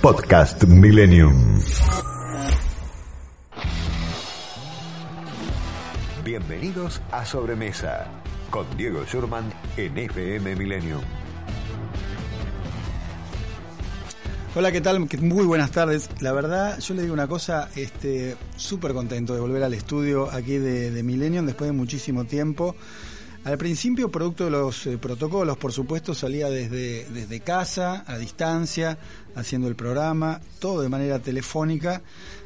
Podcast Millennium. Bienvenidos a Sobremesa con Diego Schurman en FM Millennium. Hola, ¿qué tal? Muy buenas tardes. La verdad, yo le digo una cosa, este, súper contento de volver al estudio aquí de, de Millennium después de muchísimo tiempo. Al principio, producto de los eh, protocolos, por supuesto, salía desde, desde casa, a distancia, haciendo el programa, todo de manera telefónica.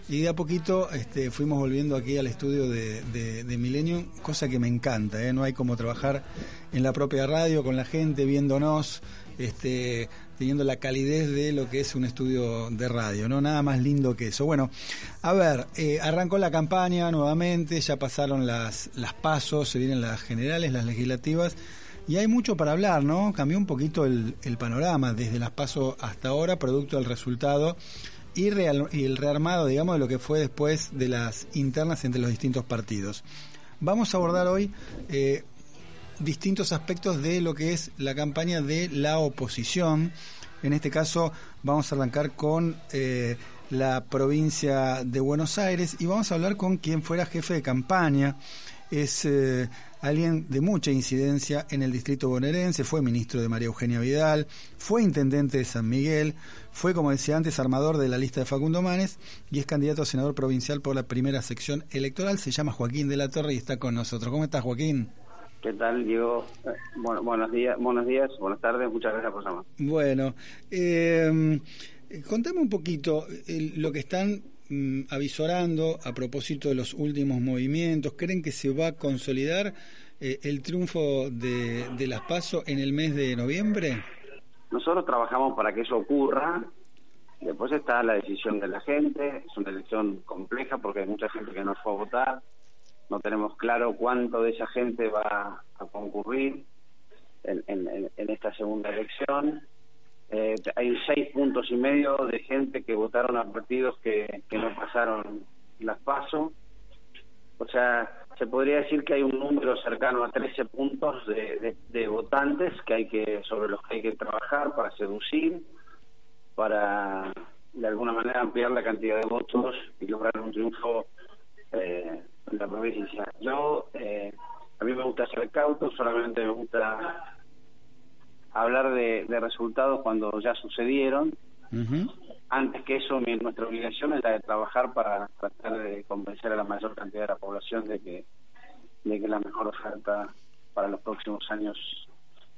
Y de a poquito este, fuimos volviendo aquí al estudio de, de, Millennium, cosa que me encanta. ¿eh? No hay como trabajar en la propia radio, con la gente, viéndonos, este, teniendo la calidez de lo que es un estudio de radio, ¿no? Nada más lindo que eso. Bueno, a ver, eh, arrancó la campaña nuevamente, ya pasaron las, las pasos, se vienen las generales, las legislativas, y hay mucho para hablar, ¿no? Cambió un poquito el, panorama desde las pasos hasta ahora, producto del resultado y, y el rearmado, digamos, de lo que fue después de las internas entre los distintos partidos. Vamos a abordar hoy eh, distintos aspectos de lo que es la campaña de la oposición. En este caso vamos a arrancar con eh, la provincia de Buenos Aires y vamos a hablar con quien fuera jefe de campaña. Es eh, alguien de mucha incidencia en el distrito bonaerense, fue ministro de María Eugenia Vidal, fue intendente de San Miguel, fue, como decía antes, armador de la lista de Facundo Manes y es candidato a senador provincial por la primera sección electoral. Se llama Joaquín de la Torre y está con nosotros. ¿Cómo estás, Joaquín? ¿Qué tal, Diego? Bueno, buenos días, buenos días, buenas tardes, muchas gracias por llamar. Bueno, eh, contame un poquito lo que están mm, avisorando a propósito de los últimos movimientos. ¿Creen que se va a consolidar eh, el triunfo de, de las PASO en el mes de noviembre? Nosotros trabajamos para que eso ocurra. Después está la decisión de la gente. Es una elección compleja porque hay mucha gente que no fue a votar no tenemos claro cuánto de esa gente va a concurrir en, esta segunda elección. Eh, hay seis puntos y medio de gente que votaron a partidos que, no pasaron las pasos. O sea, se podría decir que hay un número cercano a 13 puntos de, de, votantes que hay que sobre los que hay que trabajar para seducir, para de alguna manera ampliar la cantidad de votos y lograr un triunfo eh, la provincia. Yo, eh, a mí me gusta ser cauto, solamente me gusta hablar de, resultados cuando ya sucedieron. Antes que eso, nuestra obligación es la de trabajar para tratar de convencer a la mayor cantidad de la población de que, de que la mejor oferta para los próximos años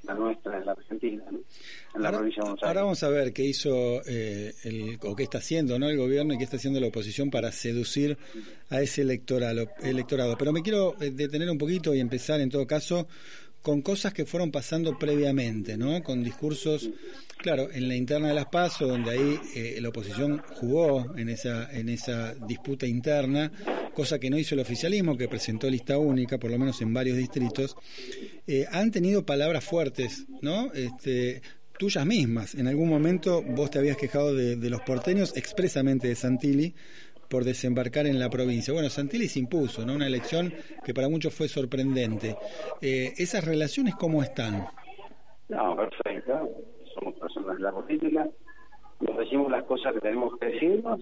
la nuestra en la Argentina, en la provincia de Buenos Aires. Ahora vamos a ver qué hizo eh, el, o qué está haciendo ¿no? el gobierno y qué está haciendo la oposición para seducir a ese electorado. electorado. Pero me quiero eh, detener un poquito y empezar en todo caso con cosas que fueron pasando previamente, ¿no? Con discursos, claro, en la interna de las PASO, donde ahí eh, la oposición jugó en esa en esa disputa interna, cosa que no hizo el oficialismo, que presentó lista única, por lo menos en varios distritos, eh, han tenido palabras fuertes, ¿no? Este, tuyas mismas. En algún momento vos te habías quejado de, de los porteños, expresamente de Santilli, por desembarcar en la provincia. Bueno, Santilli se impuso, ¿no? Una elección que para muchos fue sorprendente. Eh, ¿Esas relaciones cómo están? No, perfecto. Somos personas de la política, nos decimos las cosas que tenemos que decirnos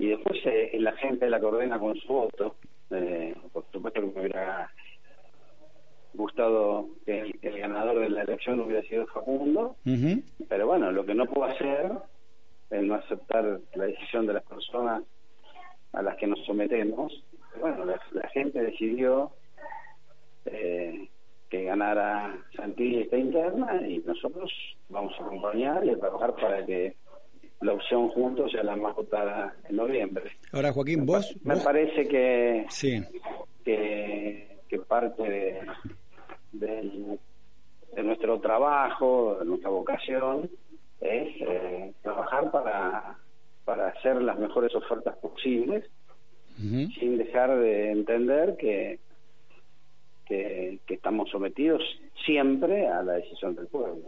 y después eh, la gente la coordena con su voto. Eh, por supuesto que me hubiera gustado que el, ganador de la elección hubiera sido Facundo, pero bueno, lo que no puedo hacer es no aceptar la decisión de las personas a las que nos sometemos. Bueno, la, gente decidió eh, que ganara Santilli esta interna y nosotros vamos a acompañar y a trabajar para que la opción juntos sea la más votada en noviembre. Ahora, Joaquín, vos... Me parece que, sí. que, que parte de, de, de nuestro trabajo, de nuestra vocación, es eh, trabajar para para, hacer las mejores ofertas posibles, sin dejar de entender que, que, que estamos sometidos siempre a la decisión del pueblo.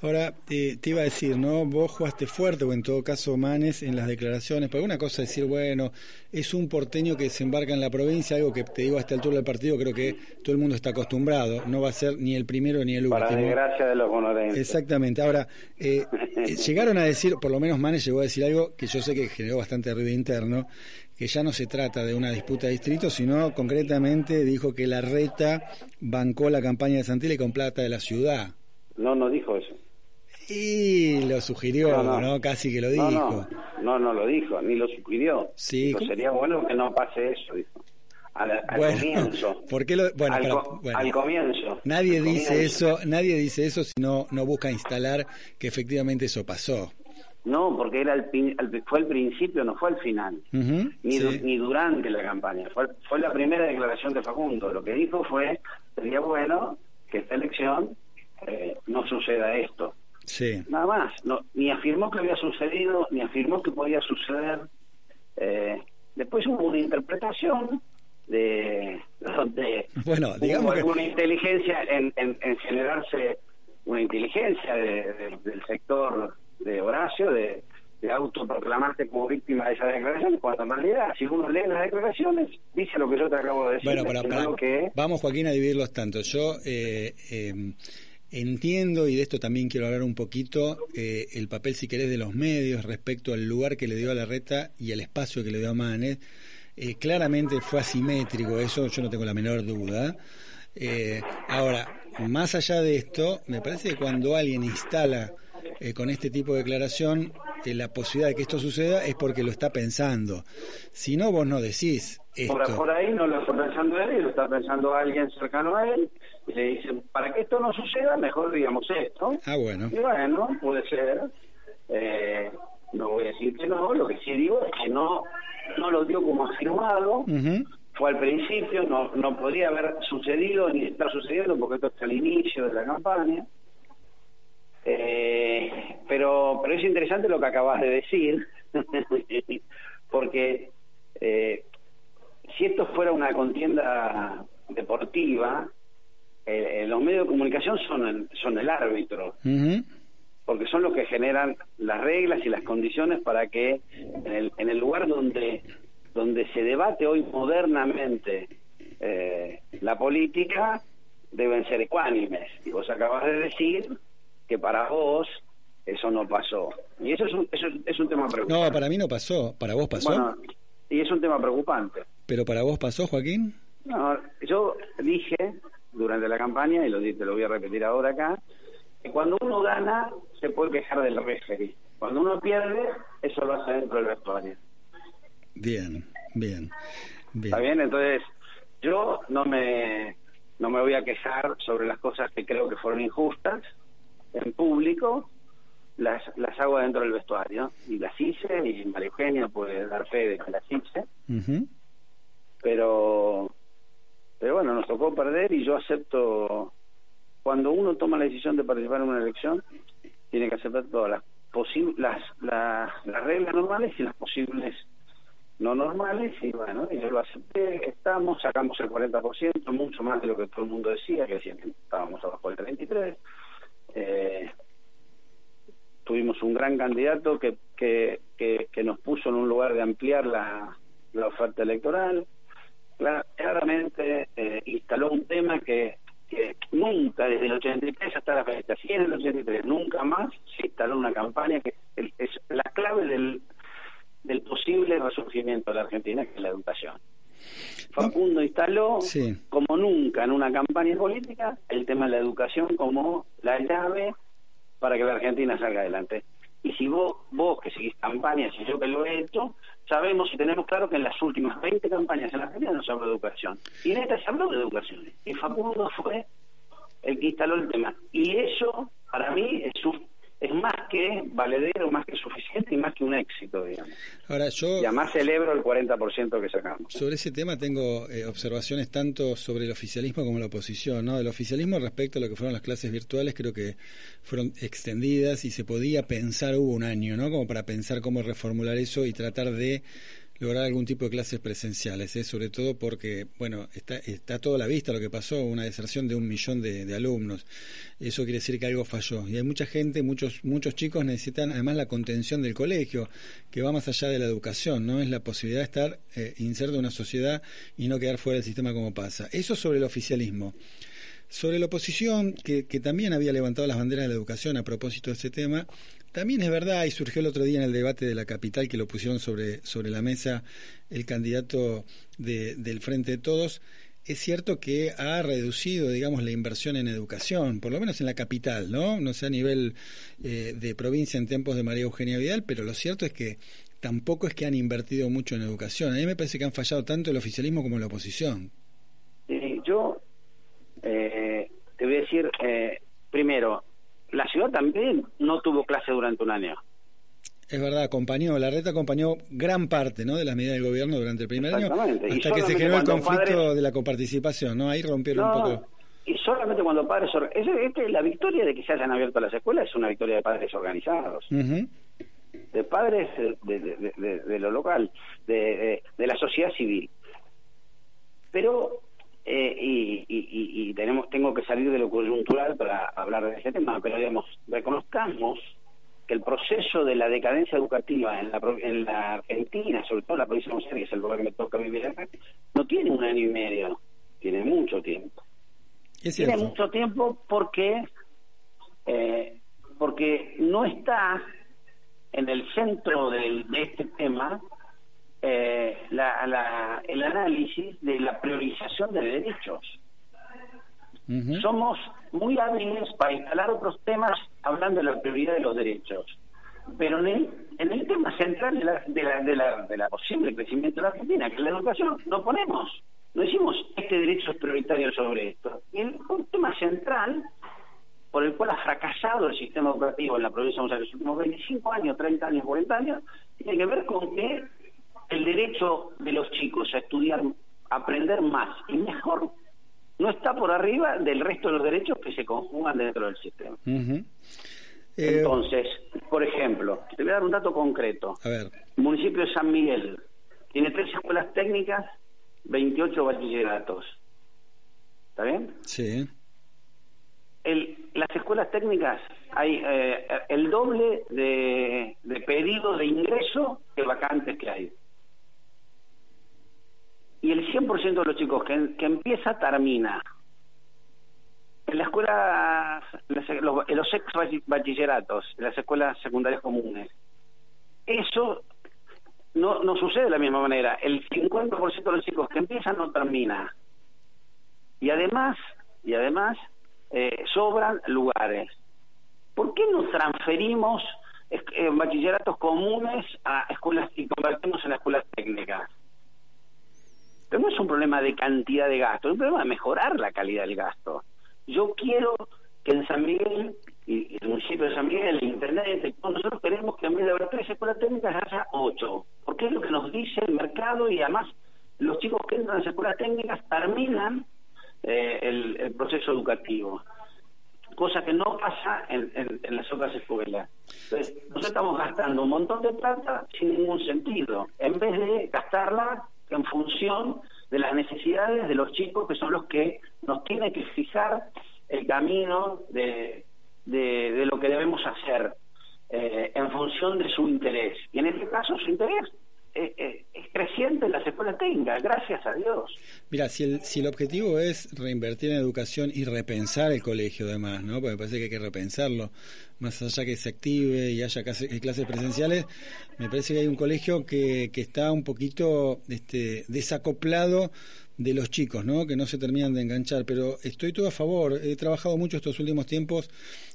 Ahora, eh, te iba a decir, ¿no? Vos jugaste fuerte, o en todo caso Manes, en las declaraciones, pero una cosa es decir, bueno, es un porteño que se embarca en la provincia, algo que te digo hasta el altura del partido, creo que todo el mundo está acostumbrado, no va a ser ni el primero ni el último. Para desgracia de los bonaerenses. Exactamente. Ahora, eh, eh, llegaron a decir, por lo menos Manes llegó a decir algo que yo sé que generó bastante ruido interno, que ya no se trata de una disputa de distrito, sino concretamente dijo que la reta bancó la campaña de Santilli con plata de la ciudad. No, no dijo eso. Y lo sugirió, no, Casi que lo dijo. No, no, lo dijo, ni lo sugirió. Sí. sería bueno que no pase eso, dijo. Al, comienzo. ¿por qué lo, bueno, al, comienzo. Nadie dice eso, nadie dice eso si no, no busca instalar que efectivamente eso pasó. No, porque era el, fue el principio, no fue el final, ni, ni durante la campaña. Fue, fue la primera declaración de Facundo. Lo que dijo fue, sería bueno que esta elección eh, no suceda esto. Nada más. No, ni afirmó que había sucedido, ni afirmó que podía suceder. Eh, después hubo una interpretación de donde bueno, digamos hubo alguna inteligencia en, en, generarse una inteligencia del sector de Horacio de, de autoproclamarse como víctima de esas declaraciones, cuando en realidad, si uno lee las declaraciones, dice lo que yo te acabo de decir. Bueno, que... vamos, Joaquín, a dividirlos tanto. Yo eh, eh, Entiendo, y de esto también quiero hablar un poquito, eh, el papel, si querés, de los medios respecto al lugar que le dio a la reta y al espacio que le dio a Manes. Eh, claramente fue asimétrico, eso yo no tengo la menor duda. Eh, ahora, más allá de esto, me parece que cuando alguien instala con este tipo de declaración la posibilidad de que esto suceda es porque lo está pensando. Si no, vos no decís esto. Por, por ahí no lo está pensando él, lo está pensando alguien cercano a él le dicen, para que esto no suceda, mejor digamos esto. Ah, bueno. Y bueno, puede ser. Eh, no voy a decir que no, lo que sí digo es que no, no lo dio como afirmado. Fue al principio, no, no podría haber sucedido ni está sucediendo porque esto es el inicio de la campaña. Eh, pero, pero es interesante lo que acabas de decir, porque eh, si esto fuera una contienda deportiva, eh, los medios de comunicación son el, son el árbitro, porque son los que generan las reglas y las condiciones para que en el, en el lugar donde, donde se debate hoy modernamente eh, la política, deben ser ecuánimes. Y vos acabas de decir que para vos eso no pasó. Y eso es un, eso es un tema preocupante. No, para mí no pasó. ¿Para vos pasó? y es un tema preocupante. ¿Pero para vos pasó, Joaquín? No, yo dije durante la campaña, y lo, te lo voy a repetir ahora acá, que cuando uno gana se puede quejar del referee. Cuando uno pierde, eso lo hace dentro del vestuario. Bien, bien, bien. ¿Está bien? Entonces, yo no me, no me voy a quejar sobre las cosas que creo que fueron injustas en público, las, las hago dentro del vestuario. Y las hice, y María Eugenia puede dar fe de que las hice. Pero pero bueno, nos tocó perder y yo acepto, cuando uno toma la decisión de participar en una elección, tiene que aceptar todas las, las, las, las reglas normales y las posibles no normales y bueno, y yo lo acepté, estamos, sacamos el 40%, mucho más de lo que todo el mundo decía, que decían que estábamos abajo del 33. Eh, tuvimos un gran candidato que, que, que, que, nos puso en un lugar de ampliar la, la oferta electoral claramente eh, instaló un tema que, que, nunca, desde el 83 hasta la fecha, si en el 83, nunca más se instaló una campaña que es, la clave del, del posible resurgimiento de la Argentina, que es la educación. Facundo instaló, como nunca en una campaña política, el tema de la educación como la llave para que la Argentina salga adelante. Y si vos, vos que seguís campañas y yo que lo he hecho, sabemos y tenemos claro que en las últimas 20 campañas en la Argentina no se habló de educación. Y en esta se habló de educación. Y Facundo fue el que instaló el tema. Y eso, para mí, es, es más que valedero, más que suficiente y más que un éxito, digamos. Ahora, yo... Y además celebro el 40% que sacamos. Sobre ese tema tengo eh, observaciones tanto sobre el oficialismo como la oposición, ¿no? El oficialismo respecto a lo que fueron las clases virtuales creo que fueron extendidas y se podía pensar, hubo un año, ¿no? Como para pensar cómo reformular eso y tratar de lograr algún tipo de clases presenciales, ¿eh? sobre todo porque, bueno, está, está todo a la vista lo que pasó, una deserción de un millón de, alumnos. Eso quiere decir que algo falló. Y hay mucha gente, muchos, muchos chicos necesitan además la contención del colegio, que va más allá de la educación, ¿no? Es la posibilidad de estar eh, inserto en una sociedad y no quedar fuera del sistema como pasa. Eso sobre el oficialismo. Sobre la oposición, que, que también había levantado las banderas de la educación a propósito de este tema, también es verdad, y surgió el otro día en el debate de la capital que lo pusieron sobre, sobre la mesa el candidato de, del Frente de Todos, es cierto que ha reducido, digamos, la inversión en educación, por lo menos en la capital, ¿no? No sé a nivel eh, de provincia en tiempos de María Eugenia Vidal, pero lo cierto es que tampoco es que han invertido mucho en educación. A mí me parece que han fallado tanto el oficialismo como la oposición. yo eh, te voy a decir, eh, primero, la ciudad también no tuvo clase durante un año. Es verdad, acompañó, la red acompañó gran parte ¿no? de las medidas del gobierno durante el primer año, hasta que se generó el conflicto de la coparticipación, ¿no? Ahí rompieron un poco. Y solamente cuando padres... Es, es, la victoria de que se hayan abierto las escuelas es una victoria de padres organizados. De padres de, lo local, de, la sociedad civil. Pero eh, y, y, tenemos tengo que salir de lo coyuntural para hablar de ese tema, pero digamos, reconozcamos que el proceso de la decadencia educativa en la, en la Argentina, sobre todo en la provincia de Buenos Aires, que es el lugar que me toca vivir acá, no tiene un año y medio, tiene mucho tiempo. tiene mucho tiempo porque eh, porque no está en el centro de este tema eh, la, el análisis de la priorización de derechos. Somos muy hábiles para instalar otros temas hablando de la prioridad de los derechos, pero en el, en el tema central de la, de, la, de, la, de la posible crecimiento de la Argentina, que es la educación, no ponemos, no decimos este derecho es prioritario sobre esto. Y el un tema central por el cual ha fracasado el sistema educativo en la provincia de los últimos 25 años, 30 años, 40 años, tiene que ver con que el derecho de los chicos a estudiar, a aprender más y mejor, no está por arriba del resto de los derechos que se conjugan dentro del sistema. Eh, Entonces, por ejemplo, te voy a dar un dato concreto. A ver. El municipio de San Miguel tiene tres escuelas técnicas, 28 bachilleratos. ¿Está bien? Sí. El, las escuelas técnicas hay eh, el doble de, de pedidos de ingreso que vacantes que hay y el 100% de los chicos que, empieza termina. En la escuela, los, en los ex bachilleratos, en las escuelas secundarias comunes, eso no, no sucede de la misma manera. El 50% de los chicos que empiezan no termina. Y además, y además eh, sobran lugares. ¿Por qué no transferimos eh, bachilleratos comunes a escuelas y convertimos en escuelas técnicas? Pero no es un problema de cantidad de gasto, es un problema de mejorar la calidad del gasto. Yo quiero que en San Miguel, y el municipio de San Miguel, el Internet, nosotros queremos que en vez de haber tres escuelas técnicas haya ocho, porque es lo que nos dice el mercado y además los chicos que entran a las escuelas técnicas terminan eh, el, proceso educativo cosa que no pasa en, en, las otras escuelas. Entonces, nosotros estamos gastando un montón de plata sin ningún sentido, en vez de gastarla en función de las necesidades de los chicos que son los que nos tienen que fijar el camino de, de, lo que debemos hacer eh, en función de su interés. Y en este caso su interés es, creciente en las escuelas técnicas, gracias a Dios. Mira, si el, si el objetivo es reinvertir en educación y repensar el colegio además, ¿no? Porque me parece que hay que repensarlo, más allá que se active y haya clases presenciales, me parece que hay un colegio que, que está un poquito este, desacoplado de los chicos, ¿no? Que no se terminan de enganchar, pero estoy todo a favor. He trabajado mucho estos últimos tiempos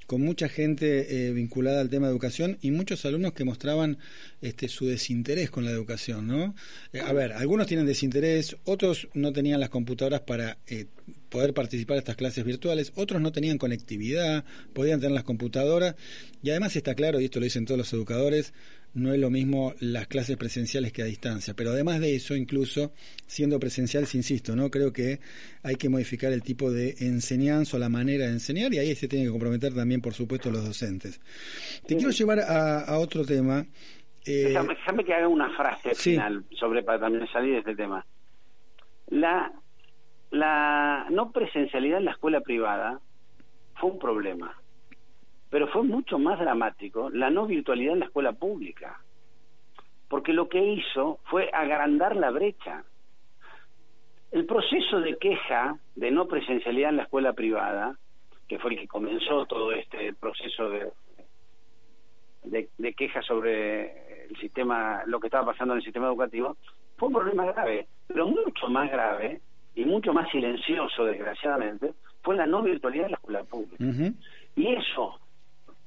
con mucha gente eh, vinculada al tema de educación y muchos alumnos que mostraban este su desinterés con la educación, ¿no? Eh, a ver, algunos tienen desinterés, otros no tenían las computadoras para eh, poder participar de estas clases virtuales, otros no tenían conectividad, podían tener las computadoras, y además está claro, y esto lo dicen todos los educadores, no es lo mismo las clases presenciales que a distancia, pero además de eso, incluso siendo presenciales, insisto, no creo que hay que modificar el tipo de enseñanza o la manera de enseñar y ahí se tienen que comprometer también, por supuesto, los docentes. Te quiero llevar a, otro tema. Eh, déjame, que haga una frase final sobre para también salir de este tema. La la no presencialidad en la escuela privada fue un problema, pero fue mucho más dramático la no virtualidad en la escuela pública, porque lo que hizo fue agrandar la brecha. El proceso de queja de no presencialidad en la escuela privada, que fue el que comenzó todo este proceso de, de, de queja sobre el sistema, lo que estaba pasando en el sistema educativo, fue un problema grave, pero mucho más grave y mucho más silencioso, desgraciadamente, fue la no virtualidad de la escuela pública. Y eso,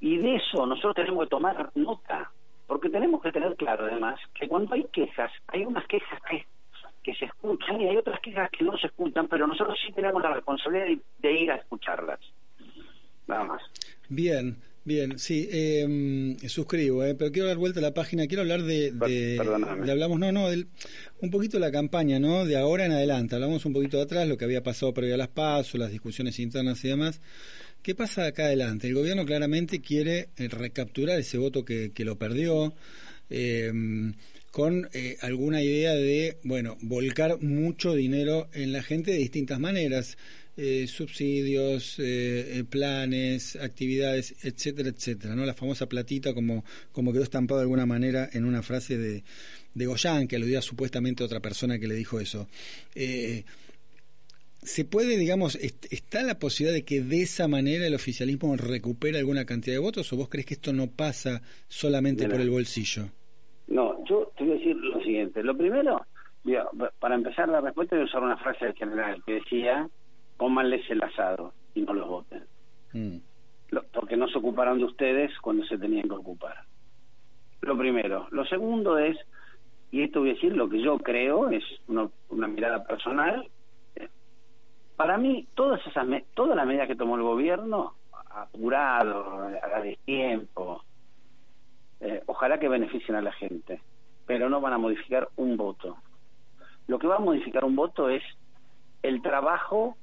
y de eso nosotros tenemos que tomar nota, porque tenemos que tener claro además que cuando hay quejas, hay unas quejas que, que se escuchan y hay otras quejas que no se escuchan, pero nosotros sí tenemos la responsabilidad de ir a escucharlas. Nada más. Bien. Bien, sí, eh, suscribo, eh, pero quiero dar vuelta a la página, quiero hablar de, de, hablamos, no, no, un poquito de la campaña, ¿no? De ahora en adelante, hablamos un poquito de atrás, lo que había pasado previo a las pasos, las discusiones internas y demás. ¿Qué pasa acá adelante? El gobierno claramente quiere eh, recapturar ese voto que, que lo perdió. Eh, con alguna idea de, bueno, volcar mucho dinero en la gente de distintas maneras. Eh, subsidios, eh, planes, actividades, etcétera, etcétera, ¿no? La famosa platita como, como quedó estampado de alguna manera en una frase de, de Goyán, que aludía supuestamente a otra persona que le dijo eso. ¿Se puede, digamos, está la posibilidad de que de esa manera el oficialismo recupere alguna cantidad de votos o vos crees que esto no pasa solamente por el bolsillo? No, yo te voy a decir lo siguiente. Lo primero, para empezar la respuesta voy a usar una frase del general que decía, cómanles el asado y no los voten. Mm. porque no se ocuparon de ustedes cuando se tenían que ocupar. Lo primero. Lo segundo es, y esto voy a decir lo que yo creo, es una, mirada personal, para mí todas esas toda la medida que tomó el gobierno apurado a tiempo eh, ojalá que beneficien a la gente, pero no van a modificar un voto. Lo que va a modificar un voto es el trabajo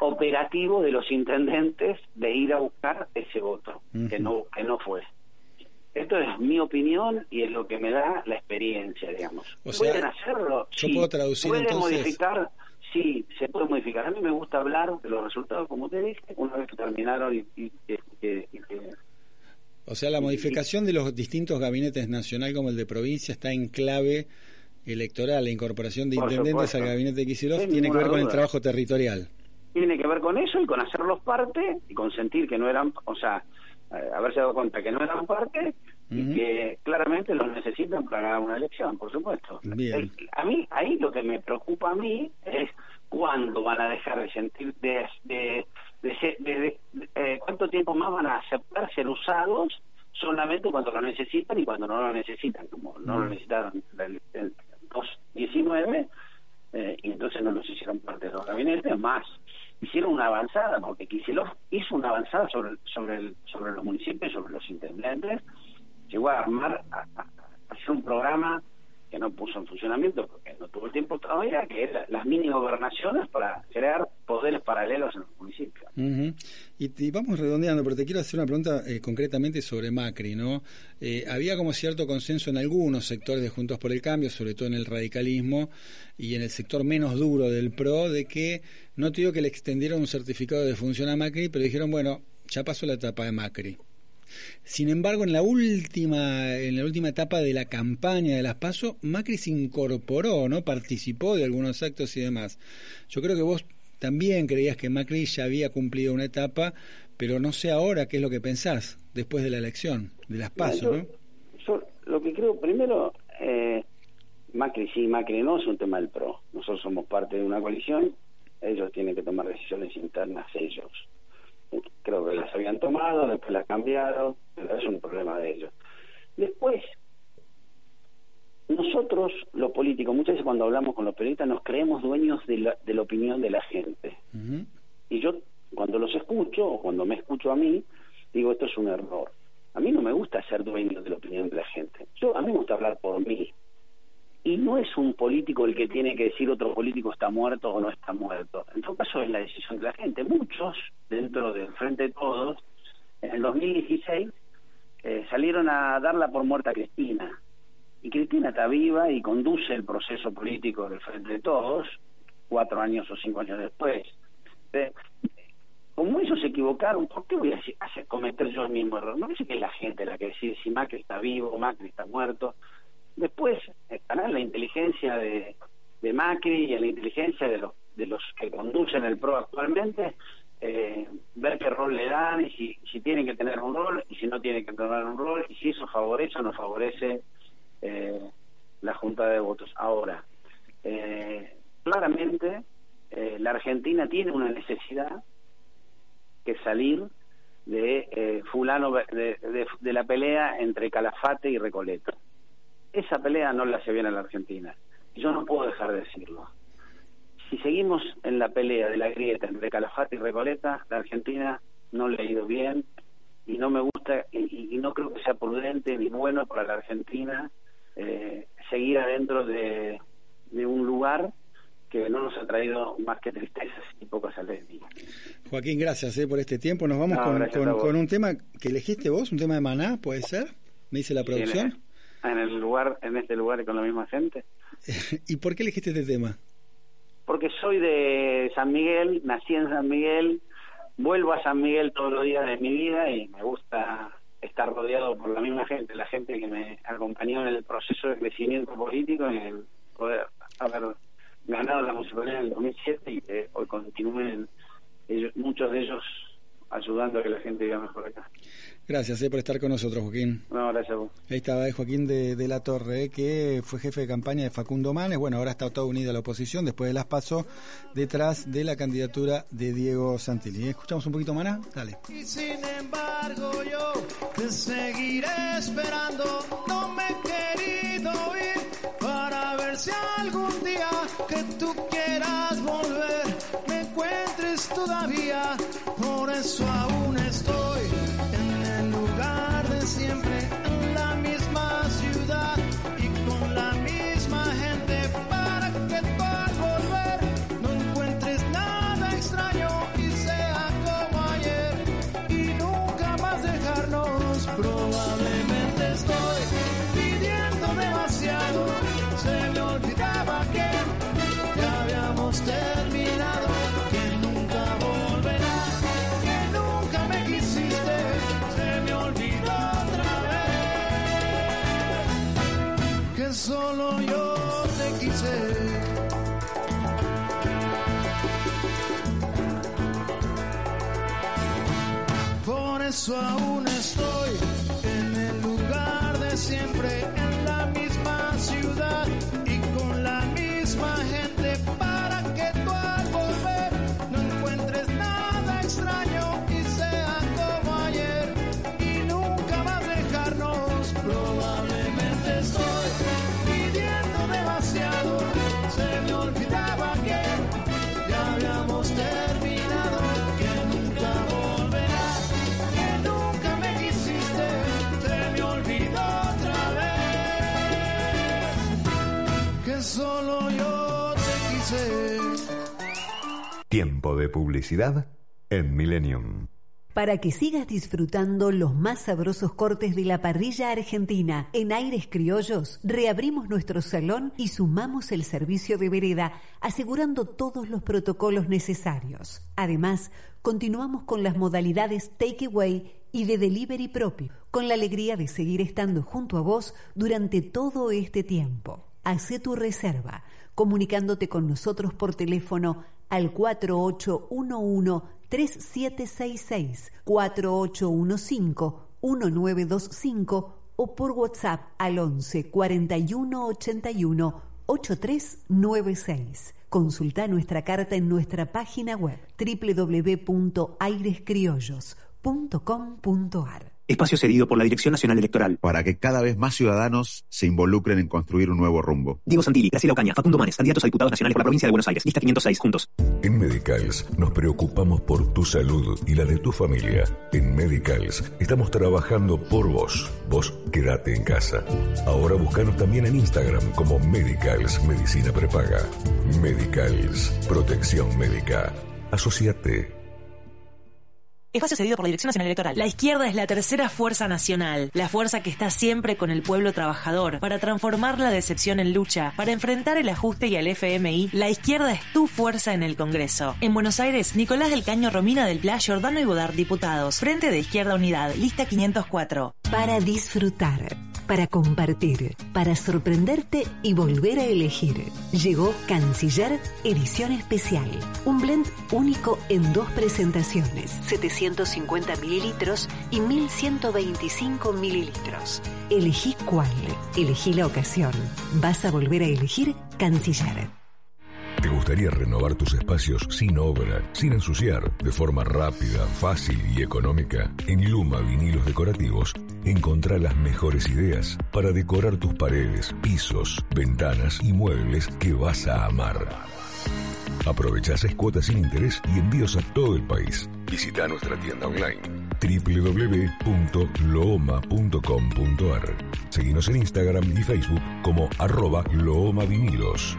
operativo de los intendentes de ir a buscar ese voto, que no que no fue. Esto es mi opinión y es lo que me da la experiencia, digamos. pueden hacerlo, yo puedo traducir pueden modificar, sí, se puede modificar. A mí me gusta hablar de los resultados, como te dije, una vez que terminaron y, y, o sea, la modificación de los distintos gabinetes nacional como el de provincia está en clave electoral. La incorporación de intendentes al gabinete de Kicillof tiene que ver con el trabajo territorial. Tiene que ver con eso y con hacerlos parte y con sentir que no eran, o sea, eh, haberse dado cuenta que no eran parte y que claramente los necesitan para ganar una elección, por supuesto. a mí, ahí lo que me preocupa a mí es cuándo van a dejar de sentir, de, de de, eh, cuánto tiempo más van a aceptar ser usados solamente cuando lo necesitan y cuando no lo necesitan, como no lo necesitaron en el 2019 eh, y entonces no los hicieron parte de los gabinetes, más hicieron una avanzada, porque Kicillof hizo una avanzada sobre, sobre, el, sobre los municipios, sobre los intendentes, llegó a armar, a hacer un programa que no puso en funcionamiento porque no tuvo el tiempo todavía, que es las mini gobernaciones para crear poderes paralelos en los municipios. y, vamos redondeando, pero te quiero hacer una pregunta eh, concretamente sobre Macri, ¿no? Eh, había como cierto consenso en algunos sectores de Juntos por el Cambio, sobre todo en el radicalismo y en el sector menos duro del PRO, de que no te digo que le extendieron un certificado de función a Macri, pero dijeron, bueno, ya pasó la etapa de Macri. Sin embargo, en la última, en la última etapa de la campaña de las PASO, Macri se incorporó, ¿no? Participó de algunos actos y demás. Yo creo que vos también creías que Macri ya había cumplido una etapa, pero no sé ahora qué es lo que pensás después de la elección, de las PASO, ¿no? Yo lo que creo, primero, eh, Macri sí, Macri no, es un tema del PRO. Nosotros somos parte de una coalición, ellos tienen que tomar decisiones internas ellos creo que las habían tomado, después las cambiaron, pero es un problema de ellos. Después, nosotros los políticos, muchas veces cuando hablamos con los periodistas nos creemos dueños de la, de la opinión de la gente. Y yo, cuando los escucho, o cuando me escucho a mí, digo, esto es un error. A mí no me gusta ser dueño de la opinión de la gente. Yo, a mí me gusta hablar por mí. Y no es un político el que tiene que decir otro político está muerto o no está muerto. En todo caso es la decisión de la gente. Muchos, dentro del Frente de Todos, en el 2016 eh, salieron a darla por muerta a Cristina. Y Cristina está viva y conduce el proceso político del Frente de Todos, cuatro años o cinco años después. Eh, como ellos se equivocaron, ¿por qué voy a hacer, cometer yo el mismo error? No dice que es la gente la que decide si Macri está vivo o Macri está muerto. Después estará la inteligencia de, Macri y la inteligencia de los, de los que conducen el PRO actualmente eh, ver qué rol le dan y si, si tienen que tener un rol y si no tienen que tener un rol y si eso favorece o no favorece eh, la junta de votos. Ahora, eh, claramente eh, la Argentina tiene una necesidad que salir de eh, fulano de, de, de, la pelea entre Calafate y Recoleta. Esa pelea no la hace bien a la Argentina. Yo no puedo dejar de decirlo si seguimos en la pelea de la grieta entre Calafate y Recoleta, la Argentina no le ha ido bien y no me gusta y, y no creo que sea prudente ni bueno para la Argentina eh, seguir adentro de, de un lugar que no nos ha traído más que tristezas y pocas alegrías. Joaquín, gracias eh, por este tiempo. Nos vamos no, con, con, con, un tema que elegiste vos, un tema de Maná, ¿puede ser? Me dice la producción. Sí, en, el, lugar, en este lugar y con la misma gente. ¿Y por qué elegiste este tema? porque soy de San Miguel, nací en San Miguel, vuelvo a San Miguel todos los días de mi vida y me gusta estar rodeado por la misma gente, la gente que me acompañó en el proceso de crecimiento político, en el poder haber ganado la municipalidad en el 2007 y que hoy continúen ellos, muchos de ellos ayudando a que la gente viva mejor acá. Gracias eh, por estar con nosotros, Joaquín. No, gracias a vos. Ahí estaba eh, Joaquín de, de, la Torre, eh, que fue jefe de campaña de Facundo Manes. Bueno, ahora está toda unida a la oposición, después de las pasos, detrás de la candidatura de Diego Santilli. ¿Escuchamos un poquito, Mana? Dale. Y sin embargo, yo te seguiré esperando. No me he querido ir para ver si algún día que tú quieras volver me encuentres todavía. Por eso aún estoy siempre, solo yo te quise. Por eso aún estoy en el lugar de siempre, publicidad en Millennium. Para que sigas disfrutando los más sabrosos cortes de la parrilla argentina en aires criollos, reabrimos nuestro salón y sumamos el servicio de vereda, asegurando todos los protocolos necesarios. Además, continuamos con las modalidades takeaway y de delivery propio, con la alegría de seguir estando junto a vos durante todo este tiempo. Hacé tu reserva comunicándote con nosotros por teléfono al 4811-3766, 4815-1925 o por WhatsApp al 11 41 81 8396. Consulta nuestra carta en nuestra página web www.airescriollos.com.ar. Espacio cedido por la Dirección Nacional Electoral. Para que cada vez más ciudadanos se involucren en construir un nuevo rumbo. Diego Santilli, Graciela Ocaña, Facundo Manes, candidatos a diputados nacionales por la provincia de Buenos Aires. Lista 506, juntos. En Medicals nos preocupamos por tu salud y la de tu familia. En Medicals estamos trabajando por vos. Vos quédate en casa. Ahora búscanos también en Instagram como Medicals Medicina Prepaga. Medicals, protección médica. Asociate. Espacio cedido por la Dirección Nacional Electoral. La izquierda es la tercera fuerza nacional, la fuerza que está siempre con el pueblo trabajador, para transformar la decepción en lucha, para enfrentar el ajuste y al FMI. La izquierda es tu fuerza en el Congreso. En Buenos Aires, Nicolás del Caño, Romina del Pla, Jordano y Bodar, diputados. Frente de Izquierda Unidad, lista 504. Para disfrutar para compartir, para sorprenderte y volver a elegir. Llegó Canciller Edición Especial, un blend único en dos presentaciones, 750 mililitros y 1125 mililitros. Elegí cuál, elegí la ocasión. Vas a volver a elegir Canciller. ¿Te gustaría renovar tus espacios sin obra, sin ensuciar, de forma rápida, fácil y económica? En Luma Vinilos Decorativos encontrá las mejores ideas para decorar tus paredes, pisos, ventanas y muebles que vas a amar. Aprovecha seis cuotas sin interés y envíos a todo el país. Visita nuestra tienda online www.looma.com.ar. Seguimos en Instagram y Facebook como arroba Looma Vinilos.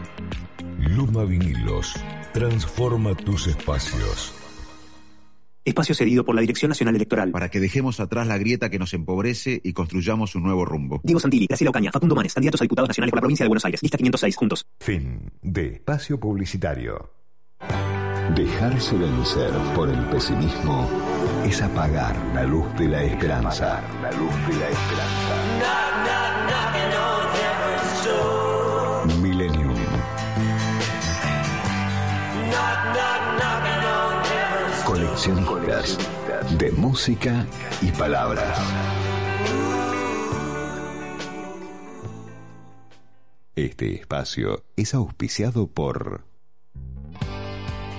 Luma Vinilos. Transforma tus espacios. Espacio cedido por la Dirección Nacional Electoral. Para que dejemos atrás la grieta que nos empobrece y construyamos un nuevo rumbo. Diego Santilli, Graciela Ocaña, Facundo Manes, candidatos a diputados nacionales por la provincia de Buenos Aires. Lista 506, juntos. Fin de espacio publicitario. Dejarse vencer por el pesimismo es apagar la luz de la esperanza. La luz de la esperanza. Coleccionistas de música y palabras. Este espacio es auspiciado por...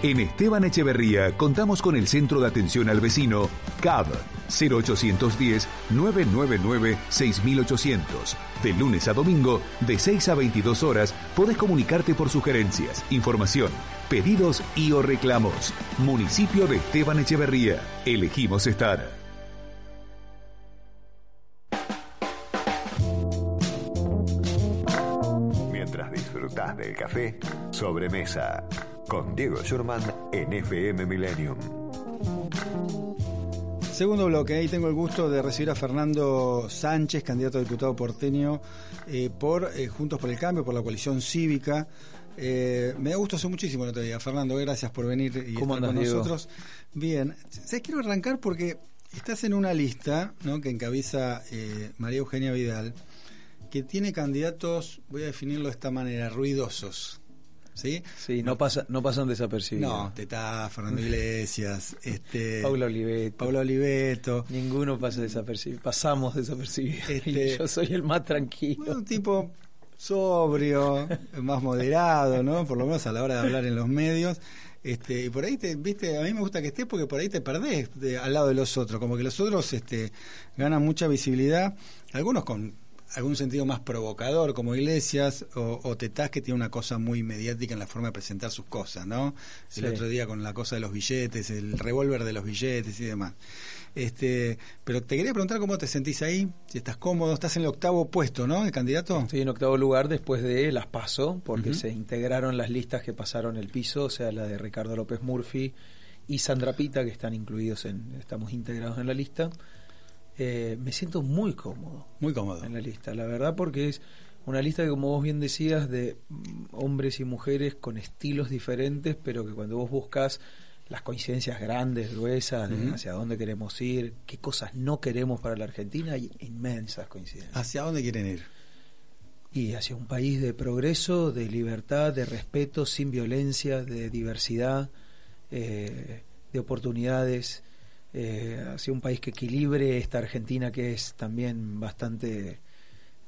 En Esteban Echeverría contamos con el Centro de Atención al Vecino, CAB, 0810-999-6800. De lunes a domingo, de 6 a 22 horas, podés comunicarte por sugerencias, información, pedidos y o reclamos. Municipio de Esteban Echeverría. Elegimos estar. Mientras disfrutás del café, sobremesa. Con Diego Schurman en FM Millennium. Segundo bloque, ahí tengo el gusto de recibir a Fernando Sánchez, candidato a diputado porteño eh, por eh, Juntos por el Cambio, por la coalición cívica. Eh, me ha gustado muchísimo el otro día, Fernando. Gracias por venir y ¿Cómo estar andas, con Diego? nosotros. Bien, ¿sabes? quiero arrancar porque estás en una lista ¿no? que encabeza eh, María Eugenia Vidal, que tiene candidatos, voy a definirlo de esta manera, ruidosos. ¿Sí? Sí, no, pasa, no pasan desapercibidos. No, Tetá, Fernando Iglesias, este, Paula Oliveto. Paula Oliveto. Ninguno pasa desapercibido. Pasamos desapercibidos. Este- yo soy el más tranquilo. Un tipo sobrio, más moderado, ¿no? Por lo menos a la hora de hablar en los medios. Este, y por ahí te, viste, a mí me gusta que estés porque por ahí te perdés de- al lado de los otros, como que los otros este, ganan mucha visibilidad, algunos con algún sentido más provocador, como Iglesias, o, o Tetás, que tiene una cosa muy mediática en la forma de presentar sus cosas, ¿no? El Sí. otro día con la cosa de los billetes, el revólver de los billetes y demás. Este, pero te quería preguntar cómo te sentís ahí, si estás cómodo, estás en el octavo puesto, ¿no? De candidato. Estoy en octavo lugar después de las PASO, porque se integraron las listas que pasaron el piso, o sea, la de Ricardo López Murphy y Sandra Pita, que están incluidos en, estamos integrados en la lista. Eh, me siento muy cómodo. Muy cómodo. En la lista, la verdad, porque es una lista que, como vos bien decías, de hombres y mujeres con estilos diferentes, pero que cuando vos buscas las coincidencias grandes, gruesas, de hacia dónde queremos ir, qué cosas no queremos para la Argentina, hay inmensas coincidencias. ¿Hacia dónde quieren ir? Y hacia un país de progreso, de libertad, de respeto, sin violencia, de diversidad, eh, de oportunidades, eh, hacia un país que equilibre esta Argentina que es también bastante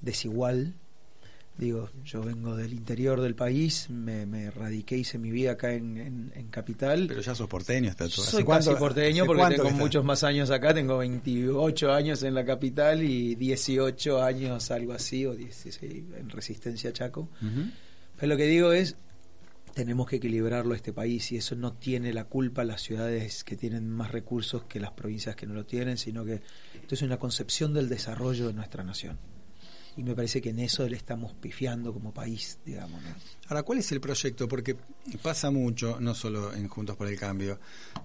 desigual. Digo, yo vengo del interior del país, me, me radiqué, hice mi vida acá en, en, en Capital. Pero ya sos porteño, está todo. Soy casi porteño porque tengo muchos más años acá, tengo 28 años en la capital y 18 años, algo así, o 16 en Resistencia Chaco. Pero lo que digo es, tenemos que equilibrarlo este país y eso no tiene la culpa las ciudades que tienen más recursos que las provincias que no lo tienen, sino que esto es una concepción del desarrollo de nuestra nación y me parece que en eso le estamos pifiando como país, digamos. Ahora, ¿cuál es el proyecto? Porque pasa mucho, no solo en Juntos por el Cambio,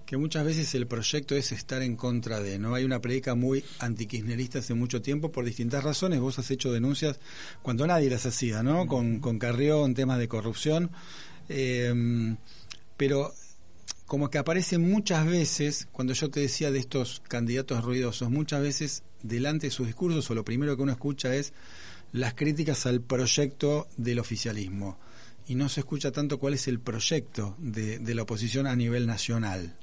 que muchas veces el proyecto es estar en contra de, ¿no? Hay una predica muy antikirchnerista hace mucho tiempo por distintas razones. Vos has hecho denuncias cuando nadie las hacía, ¿no? Con, con Carrió temas de corrupción. Eh, pero como que aparece muchas veces, cuando yo te decía de estos candidatos ruidosos, muchas veces delante de sus discursos, o lo primero que uno escucha es las críticas al proyecto del oficialismo y no se escucha tanto cuál es el proyecto de, la oposición a nivel nacional.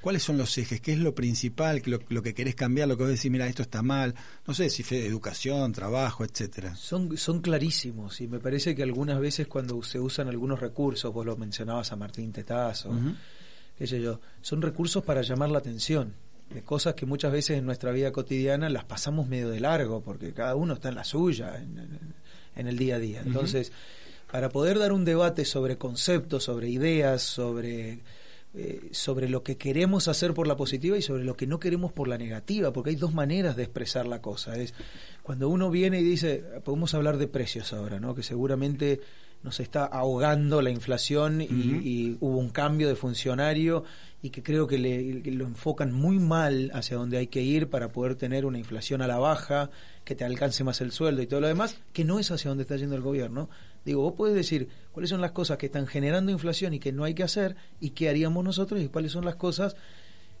¿Cuáles son los ejes? ¿Qué es lo principal? Lo, lo que querés cambiar, lo que vos decís, mira, esto está mal. No sé si fue educación, trabajo, etcétera. Son, son clarísimos y me parece que algunas veces cuando se usan algunos recursos, vos lo mencionabas a Martín Tetazo, qué sé yo, son recursos para llamar la atención de cosas que muchas veces en nuestra vida cotidiana las pasamos medio de largo, porque cada uno está en la suya, en, el día a día. Entonces, para poder dar un debate sobre conceptos, sobre ideas, sobre, eh, sobre lo que queremos hacer por la positiva y sobre lo que no queremos por la negativa, porque hay dos maneras de expresar la cosa. Es cuando uno viene y dice, podemos hablar de precios ahora, ¿no? que seguramente nos está ahogando la inflación y, y, hubo un cambio de funcionario y que creo que, le, lo enfocan muy mal hacia donde hay que ir para poder tener una inflación a la baja, que te alcance más el sueldo y todo lo demás, que no es hacia donde está yendo el gobierno. Digo, vos podés decir cuáles son las cosas que están generando inflación y que no hay que hacer y qué haríamos nosotros y cuáles son las cosas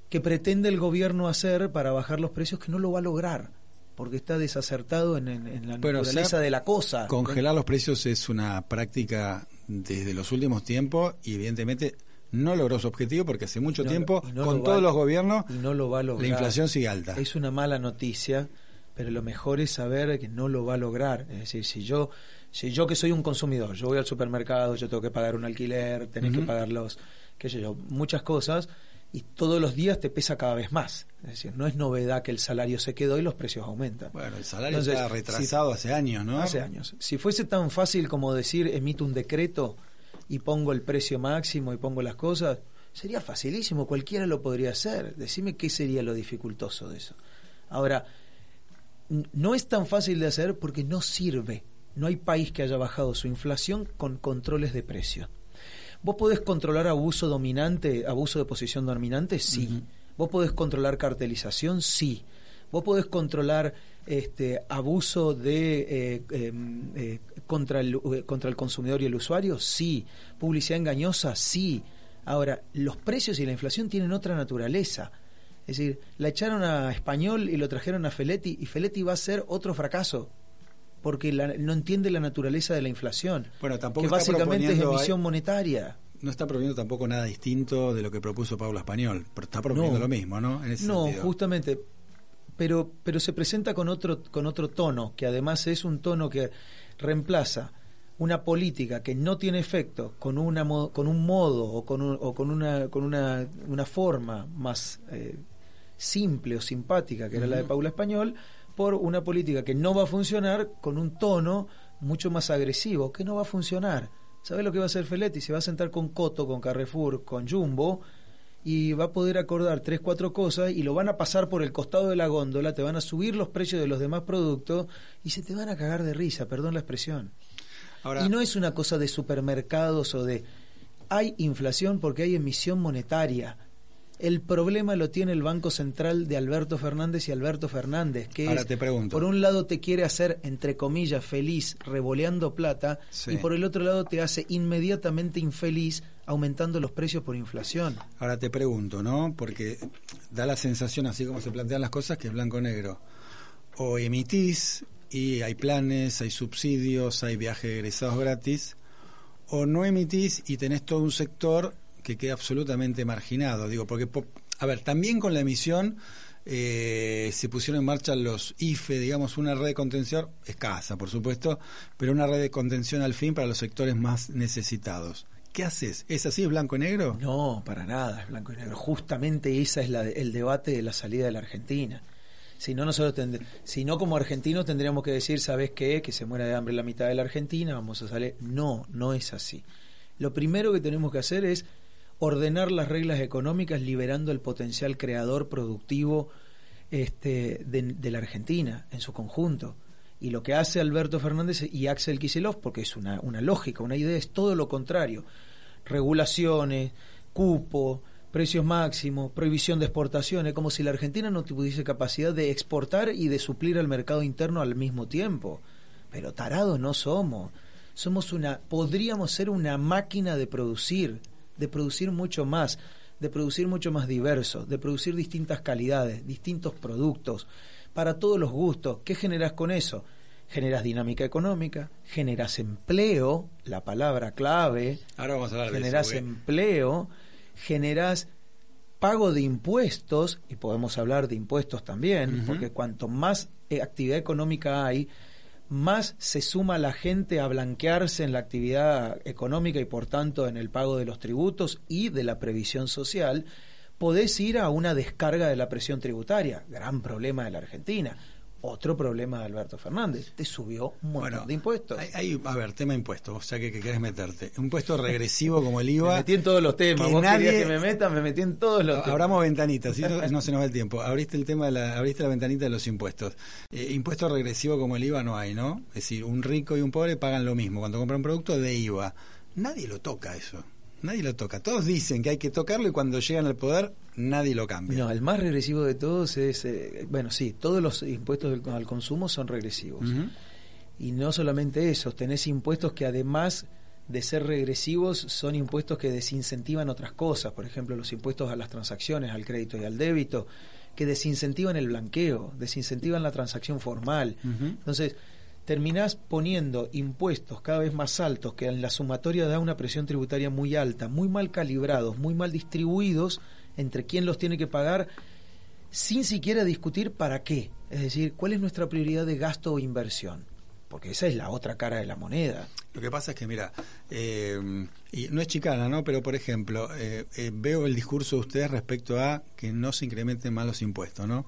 que pretende el gobierno hacer para bajar los precios que no lo va a lograr porque está desacertado en, la naturaleza de la cosa. Congelar los precios es una práctica desde los últimos tiempos y evidentemente no logró su objetivo porque hace mucho tiempo, con todos los gobiernos, no lo va a lograr. la inflación sigue alta. Es una mala noticia, pero lo mejor es saber que no lo va a lograr. Es decir, si yo, si yo que soy un consumidor, yo voy al supermercado, yo tengo que pagar un alquiler, tenés que pagar los, qué sé yo, muchas cosas, y todos los días te pesa cada vez más. Es decir, no es novedad que el salario se quedó y los precios aumentan. Bueno, el salario está retrasado hace años, ¿no? Hace años. Si fuese tan fácil como decir, emito un decreto y pongo el precio máximo y pongo las cosas, sería facilísimo, cualquiera lo podría hacer. Decime qué sería lo dificultoso de eso. Ahora, no es tan fácil de hacer porque no sirve. No hay país que haya bajado su inflación con controles de precio. ¿Vos podés controlar abuso dominante, abuso de posición dominante? Sí. ¿Vos podés controlar cartelización? Sí. ¿Vos podés controlar este, abuso de eh, em, eh, contra, el, eh, contra el consumidor y el usuario? Sí. ¿Publicidad engañosa? Sí. Ahora, los precios y la inflación tienen otra naturaleza. Es decir, la echaron a Español y lo trajeron a Feletti y Feletti va a ser otro fracaso porque no entiende la naturaleza de la inflación. Bueno, tampoco que básicamente es emisión monetaria. No está proponiendo tampoco nada distinto de lo que propuso Pablo Español, pero está proponiendo lo mismo, ¿no? no, justamente pero, pero se presenta con otro, con otro tono, que además es un tono que reemplaza una política que no tiene efecto con, una, con un modo o con, o con, una, con una, una forma más eh, simple o simpática, que era la de Paula Español, por una política que no va a funcionar con un tono mucho más agresivo, que no va a funcionar. ¿Sabe lo que va a hacer Feletti? Se va a sentar con Coto, con Carrefour, con Jumbo y va a poder acordar tres, cuatro cosas y lo van a pasar por el costado de la góndola, te van a subir los precios de los demás productos y se te van a cagar de risa, perdón la expresión. y no es una cosa de supermercados o de... Hay inflación porque hay emisión monetaria. El problema lo tiene el Banco Central de Alberto Fernández y Alberto Fernández, que Ahora te pregunto. por un lado te quiere hacer, entre comillas, feliz revoleando plata, y por el otro lado te hace inmediatamente infeliz aumentando los precios por inflación. Ahora te pregunto, ¿no? Porque da la sensación, así como se plantean las cosas, que es blanco-negro. O emitís y hay planes, hay subsidios, hay viajes egresados gratis, o no emitís y tenés todo un sector que queda absolutamente marginado. Digo, porque, a ver, también con la emisión eh, se pusieron en marcha los IFE, digamos, una red de contención escasa, por supuesto, pero una red de contención al fin para los sectores más necesitados. ¿Qué haces? ¿Es así? ¿Es blanco y negro? No, para nada, es blanco y negro. Justamente ese es la, el debate de la salida de la Argentina. Si no, nosotros si no como argentinos tendríamos que decir, ¿sabes qué? Que se muera de hambre la mitad de la Argentina, vamos a salir. No, no es así. Lo primero que tenemos que hacer es ordenar las reglas económicas liberando el potencial creador productivo este, de, la Argentina en su conjunto. Y lo que hace Alberto Fernández y Axel Kicillof, porque es una, una lógica, una idea, es todo lo contrario. Regulaciones, cupo, precios máximos, prohibición de exportaciones, como si la Argentina no tuviese capacidad de exportar y de suplir al mercado interno al mismo tiempo. Pero tarados no somos. Somos una, podríamos ser una máquina de producir, de producir mucho más, de producir mucho más diverso, de producir distintas calidades, distintos productos, para todos los gustos. ¿Qué generas con eso? Generas dinámica económica, generas empleo, la palabra clave. Ahora vamos a hablar generas de eso, empleo generas pago de impuestos, y podemos hablar de impuestos también, porque cuanto más eh, actividad económica hay, más se suma la gente a blanquearse en la actividad económica y por tanto en el pago de los tributos y de la previsión social, podés ir a una descarga de la presión tributaria, gran problema de la Argentina otro problema de Alberto Fernández. Te subió un montón de impuestos. Hay, a ver, tema impuestos, o sea que, que querés meterte. Un impuesto regresivo como el IVA. me metí en todos los temas. Vos nadie, querías que me meta, me metí en todos los temas. Abramos ventanitas, no, no se nos va el tiempo. Abriste el tema de la, abriste la ventanita de los impuestos. Eh, impuesto regresivo como el IVA no hay, ¿no? Es decir, un rico y un pobre pagan lo mismo cuando compran un producto de IVA. Nadie lo toca eso. Nadie lo toca. Todos dicen que hay que tocarlo y cuando llegan al poder nadie lo cambia. No, el más regresivo de todos es, eh, bueno, sí, todos los impuestos al consumo son regresivos. Y no solamente eso, tenés impuestos que además de ser regresivos son impuestos que desincentivan otras cosas, por ejemplo, los impuestos a las transacciones, al crédito y al débito, que desincentivan el blanqueo, desincentivan la transacción formal. Entonces, terminás poniendo impuestos cada vez más altos que en la sumatoria da una presión tributaria muy alta, muy mal calibrados, muy mal distribuidos entre quién los tiene que pagar, sin siquiera discutir para qué. Es decir, cuál es nuestra prioridad de gasto o inversión. Porque esa es la otra cara de la moneda. Lo que pasa es que, mira, eh, y no es chicana, ¿no? Pero, por ejemplo, eh, eh, veo el discurso de ustedes respecto a que no se incrementen más los impuestos, ¿no?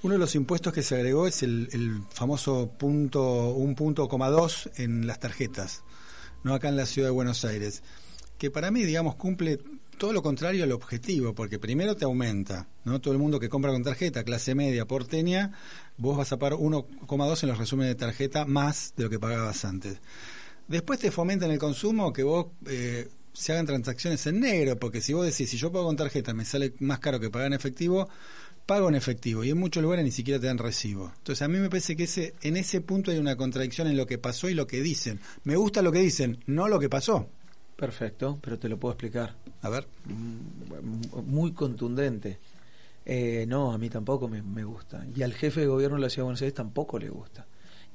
Uno de los impuestos que se agregó es el, famoso punto, un punto coma dos en las tarjetas, no acá en la ciudad de Buenos Aires, que para mí, digamos, cumple todo lo contrario al objetivo, porque primero te aumenta, ¿no? Todo el mundo que compra con tarjeta, clase media, porteña, vos vas a pagar 1,2 en los resúmenes de tarjeta más de lo que pagabas antes. Después te fomentan el consumo, que vos eh, se hagan transacciones en negro, porque si vos decís, si yo pago con tarjeta me sale más caro que pagar en efectivo, pago en efectivo y en muchos lugares ni siquiera te dan recibo. Entonces a mí me parece que ese, en ese punto hay una contradicción en lo que pasó y lo que dicen. Me gusta lo que dicen, no lo que pasó. Perfecto, pero te lo puedo explicar. A ver. Mm, muy contundente. Eh, no, a mí tampoco me, me, gusta. Y al jefe de gobierno de la Ciudad de Buenos Aires tampoco le gusta.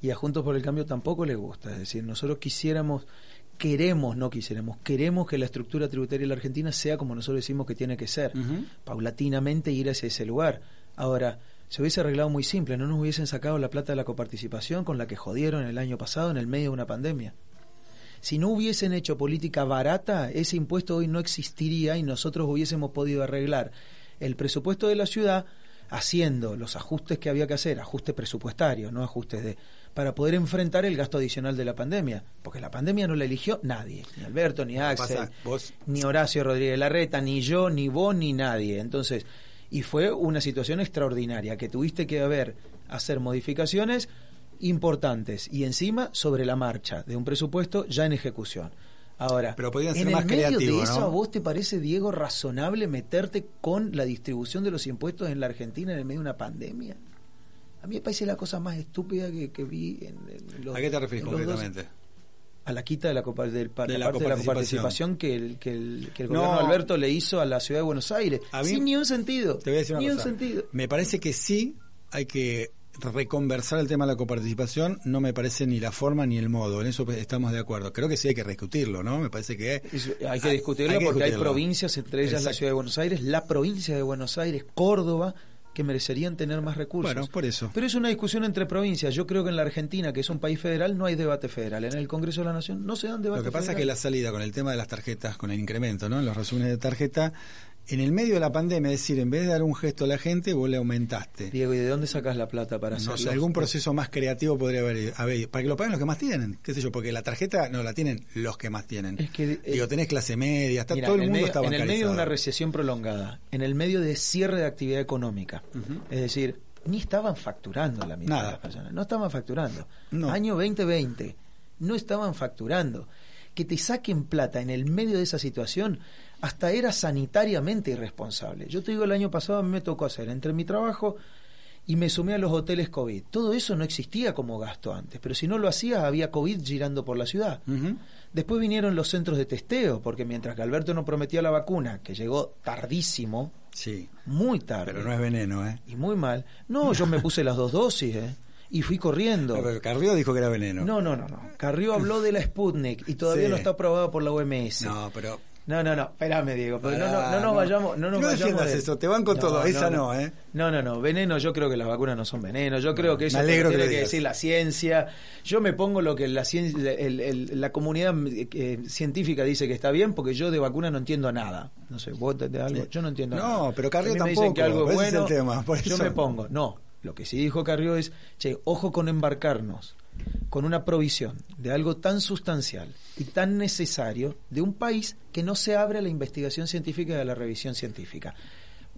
Y a Juntos por el Cambio tampoco le gusta. Es decir, nosotros quisiéramos queremos, no quisiéramos, queremos que la estructura tributaria de la Argentina sea como nosotros decimos que tiene que ser, paulatinamente ir hacia ese lugar. Ahora, se hubiese arreglado muy simple, no nos hubiesen sacado la plata de la coparticipación con la que jodieron el año pasado en el medio de una pandemia. Si no hubiesen hecho política barata, ese impuesto hoy no existiría y nosotros hubiésemos podido arreglar el presupuesto de la ciudad haciendo los ajustes que había que hacer, ajustes presupuestarios, no ajustes de para poder enfrentar el gasto adicional de la pandemia, porque la pandemia no la eligió nadie, ni Alberto, ni Axel, ni Horacio Rodríguez Larreta, ni yo, ni vos, ni nadie. Entonces, y fue una situación extraordinaria que tuviste que haber hacer modificaciones importantes y encima sobre la marcha de un presupuesto ya en ejecución. Ahora, pero ser en más el medio de eso, ¿a vos te parece, Diego, razonable meterte con la distribución de los impuestos en la Argentina en el medio de una pandemia? A mí me parece la cosa más estúpida que, vi en, los. ¿A qué te refieres concretamente? a la quita de la, copa, del, de la, parte de la coparticipación que el, que el, gobierno Alberto le hizo a la ciudad de Buenos Aires. Sin ni un sentido. Te voy a decir ni un sentido. Me parece que sí hay que reconversar el tema de la coparticipación no me parece ni la forma ni el modo, en eso estamos de acuerdo. Creo que sí hay que discutirlo, ¿no? Me parece que hay que discutirlo porque hay provincias, entre ellas la ciudad de Buenos Aires, la provincia de Buenos Aires, Córdoba, que merecerían tener más recursos. Bueno, por eso. Pero es una discusión entre provincias. Yo creo que en la Argentina, que es un país federal, no hay debate federal. En el Congreso de la Nación no se dan debates Lo que pasa es que la salida con el tema de las tarjetas, con el incremento, ¿no? En los resúmenes de tarjeta, en el medio de la pandemia, es decir, en vez de dar un gesto a la gente, vos le aumentaste. Diego, ¿y de dónde sacas la plata para No hacerlo? sé, algún proceso más creativo podría haber, haber- para que lo paguen los que más tienen, qué sé yo, porque la tarjeta no la tienen los que más tienen. Es que, eh, Digo, tenés clase media, está Mira, todo el el mundo medio- está En el medio de una recesión prolongada, en el medio de cierre de actividad económica, es decir, ni estaban facturando la mitad Nada. de las personas, no estaban facturando. No. Año 2020, no estaban facturando. Que te saquen plata en el medio de esa situación, hasta era sanitariamente irresponsable. Yo te digo, el año pasado a mí me tocó hacer entre mi trabajo y me sumé a los hoteles COVID. Todo eso no existía como gasto antes, pero si no lo hacía, había COVID girando por la ciudad. Después vinieron los centros de testeo, porque mientras que Alberto no prometía la vacuna, que llegó tardísimo, Sí, muy tarde, pero no es veneno, ¿eh? y muy mal, no, yo me puse las dos dosis, ¿eh? Y fui corriendo. Pero Carrió dijo que era veneno. No, no, no, no. Carrió habló de la Sputnik y todavía Sí. no está aprobada por la OMS. No, pero No, no, no, espérame, Diego, porque no, no, no nos no. vayamos, no nos No vayamos de- eso, te banco todo, esa no, ¿eh? No, no, no, veneno, yo creo que las vacunas no son veneno, yo creo que eso me alegro que tiene que decir la ciencia. Yo me pongo lo que la ciencia, el- el- la comunidad eh, científica dice que está bien, porque yo de vacuna no entiendo nada. No sé, vos de, algo, yo no entiendo No, nada. pero me dicen que tampoco, algo es es el bueno, tema, por yo me pongo, no. Lo que sí dijo Carrió es, che, ojo con embarcarnos con una provisión de algo tan sustancial y tan necesario de un país que no se abre a la investigación científica y a la revisión científica.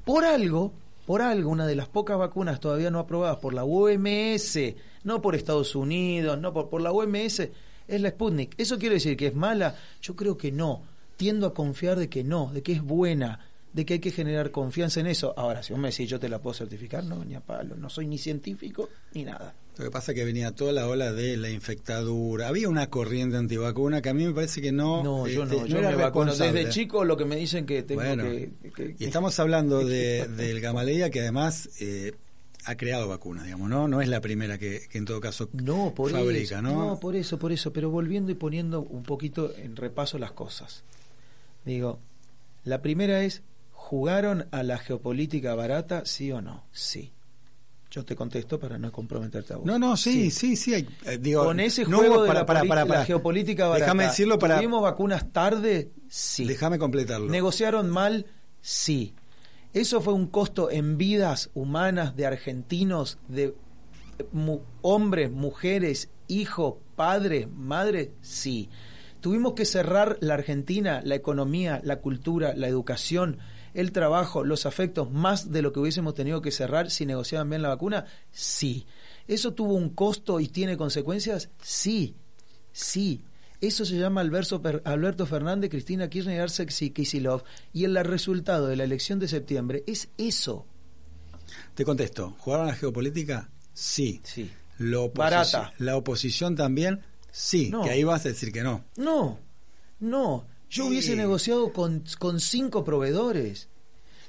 Por algo, por algo, una de las pocas vacunas todavía no aprobadas por la OMS, no por Estados Unidos, no por, por la OMS, es la Sputnik. ¿Eso quiere decir que es mala? Yo creo que no. Tiendo a confiar de que no, de que es buena, de que hay que generar confianza en eso. Ahora, si vos me decís yo te la puedo certificar, no, ni a palo, no soy ni científico ni nada. Lo que pasa es que venía toda la ola de la infectadura. Había una corriente antivacuna que a mí me parece que no. No, yo este, no, yo era me vacuno. Desde chico lo que me dicen que tengo Bueno, que, que- Y estamos hablando de, del Gamaleya que además eh, ha creado vacunas, digamos, ¿no? No es la primera que, que en todo caso No, por fabrica, eso. ¿no? por eso, por eso. Pero volviendo y poniendo un poquito en repaso las cosas. Digo, la primera es, ¿jugaron a la geopolítica barata, sí o no? Sí. Yo te contesto para no comprometerte a vos. No, no, sí, sí, sí. hay- eh, digo, Con ese no juego hubo- de para, la, para, para, la para. geopolítica barata. Déjame decirlo para. ¿Tuvimos vacunas tarde? Sí. Déjame completarlo. ¿Negociaron mal? Sí. ¿Eso fue un costo en vidas humanas de argentinos, de mu- hombres, mujeres, hijos, padres, madres? Sí. ¿Tuvimos que cerrar la Argentina, la economía, la cultura, la educación, el trabajo, los afectos, más de lo que hubiésemos tenido que cerrar si negociaban bien la vacuna? Sí. ¿Eso tuvo un costo y tiene consecuencias? Sí. Sí. Eso se llama Alberto, Fernández, Cristina Kirchner y Arce Kicillof. Y el resultado de la elección de septiembre es eso. Te contesto. ¿Jugaron a la geopolítica? Sí. Sí. La oposición- Barata. La oposición también, sí. No. Que ahí vas a decir que no. No, no. Yo Sí. hubiese negociado con, con cinco proveedores.